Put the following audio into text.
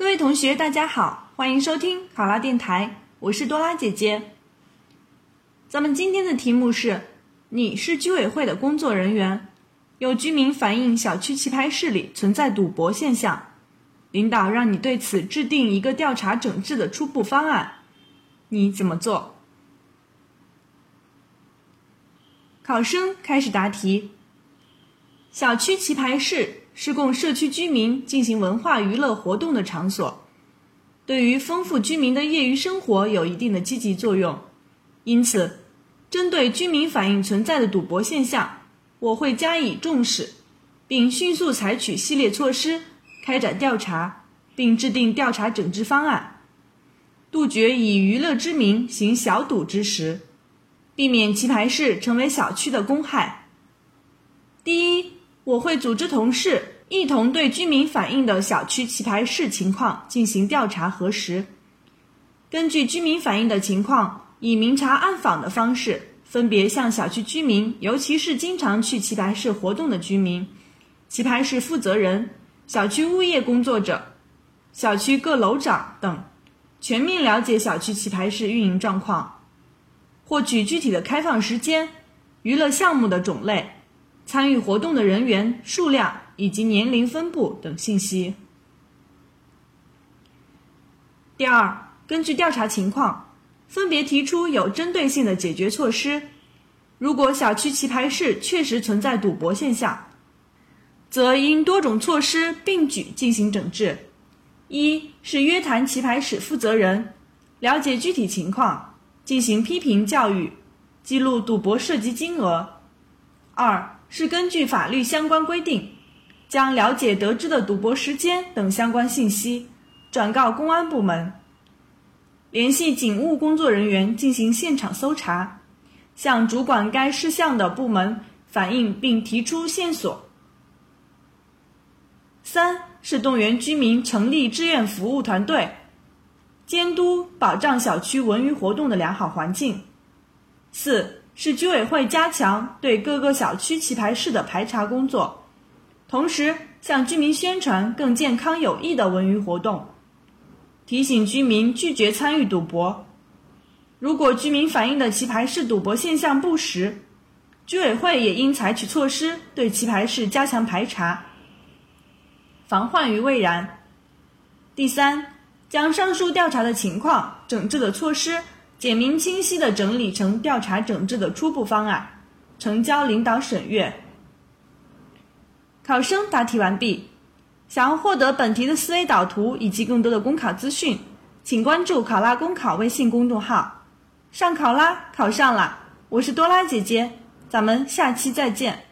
各位同学，大家好，欢迎收听考拉电台，我是多拉姐姐。咱们今天的题目是：你是居委会的工作人员，有居民反映小区棋牌室里存在赌博现象，领导让你对此制定一个调查整治的初步方案，你怎么做？考生开始答题。小区棋牌室。是供社区居民进行文化娱乐活动的场所，对于丰富居民的业余生活有一定的积极作用。因此，针对居民反映存在的赌博现象，我会加以重视，并迅速采取系列措施，开展调查，并制定调查整治方案，杜绝以娱乐之名行小赌之实，避免棋牌室成为小区的公害。第一。我会组织同事一同对居民反映的小区棋牌室情况进行调查核实，根据居民反映的情况，以明察暗访的方式，分别向小区居民，尤其是经常去棋牌室活动的居民、棋牌室负责人、小区物业工作者、小区各楼长等，全面了解小区棋牌室运营状况，获取具体的开放时间、娱乐项目的种类。参与活动的人员数量以及年龄分布等信息。第二，根据调查情况，分别提出有针对性的解决措施。如果小区棋牌室确实存在赌博现象，则应多种措施并举进行整治。一是约谈棋牌室负责人，了解具体情况，进行批评教育，记录赌博涉及金额。二是根据法律相关规定，将了解得知的赌博时间等相关信息转告公安部门，联系警务工作人员进行现场搜查，向主管该事项的部门反映并提出线索。三是动员居民成立志愿服务团队，监督保障小区文娱活动的良好环境。四。是居委会加强对各个小区棋牌室的排查工作，同时向居民宣传更健康有益的文娱活动，提醒居民拒绝参与赌博。如果居民反映的棋牌室赌博现象不实，居委会也应采取措施对棋牌室加强排查，防患于未然。第三，将上述调查的情况、整治的措施。简明清晰地整理成调查整治的初步方案，呈交领导审阅。考生答题完毕。想要获得本题的思维导图以及更多的公考资讯，请关注“考拉公考”微信公众号。上考拉，考上了！我是多拉姐姐，咱们下期再见。